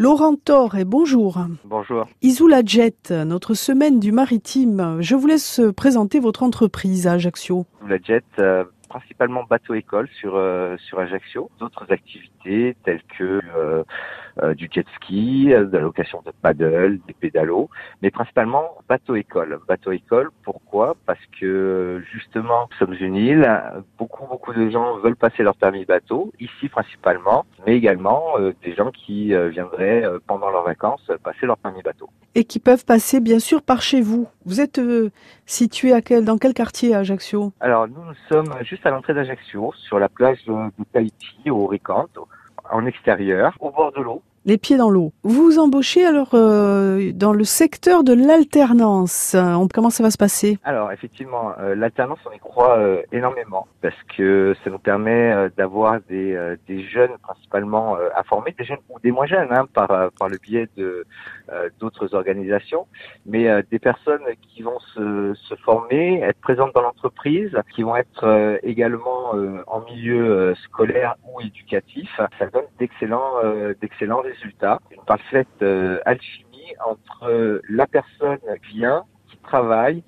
Laurent Thor et bonjour. Bonjour. Isoula Jet, notre semaine du maritime. Je vous laisse présenter votre entreprise à Ajaccio. Isoula Jet, euh, principalement bateau-école sur, euh, sur Ajaccio. D'autres activités telles que euh, euh, du jet ski, de la location de paddle, des pédalos, mais principalement bateau-école. Bateau-école, pourquoi? Parce que justement, nous sommes une île, beaucoup beaucoup de gens veulent passer leur permis bateau, ici principalement, mais également des gens qui viendraient pendant leurs vacances passer leur permis bateau. Et qui peuvent passer bien sûr par chez vous. Vous êtes situé à quel, dans quel quartier à Ajaccio? Alors nous, nous sommes juste à l'entrée d'Ajaccio, sur la plage de Tahiti, au Ricanto, en extérieur, au bord de l'eau les pieds dans l'eau. Vous embauchez alors euh, dans le secteur de l'alternance. Comment ça va se passer? Alors effectivement, euh, l'alternance on y croit euh, énormément parce que ça nous permet d'avoir des, des jeunes principalement à former, des jeunes ou des moins jeunes hein, par par le biais de d'autres organisations, mais des personnes qui vont se, se former, être présentes dans l'entreprise, qui vont être également en milieu scolaire ou éducatif. Ça donne d'excellents d'excellents résultat, une parfaite euh, alchimie entre la personne qui vient, qui travaille,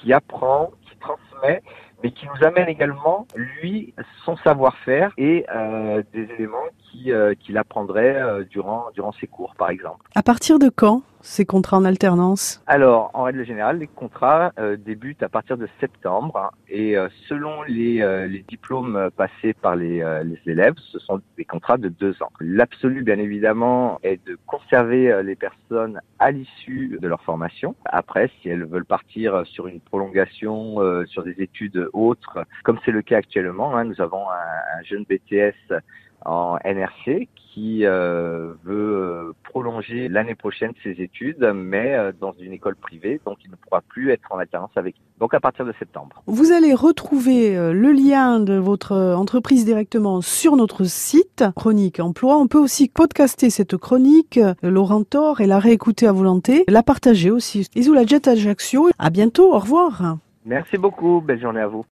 qui apprend, qui transmet, mais qui nous amène également, lui, son savoir-faire et euh, des éléments qui, euh, qu'il apprendrait durant, durant ses cours, par exemple. À partir de quand ces contrats en alternance? Alors, en règle générale, les contrats euh, débutent à partir de septembre hein, et euh, selon les, euh, les, diplômes passés par les, les, élèves, ce sont des contrats de deux ans. L'absolu, bien évidemment, est de conserver les personnes à l'issue de leur formation. Après, si elles veulent partir sur une prolongation, sur des études autres, comme c'est le cas actuellement, hein, nous avons un, un jeune BTS en NRC qui euh, veut euh, prolonger l'année prochaine ses études, mais euh, dans une école privée, donc il ne pourra plus être en alternance avec. Donc à partir de septembre. Vous allez retrouver le lien de votre entreprise directement sur notre site Chronique Emploi. On peut aussi podcaster cette chronique, Laurent Thor, et la réécouter à volonté, la partager aussi. Isoula Jet Ajaccio. À bientôt, au revoir. Merci beaucoup, belle journée à vous.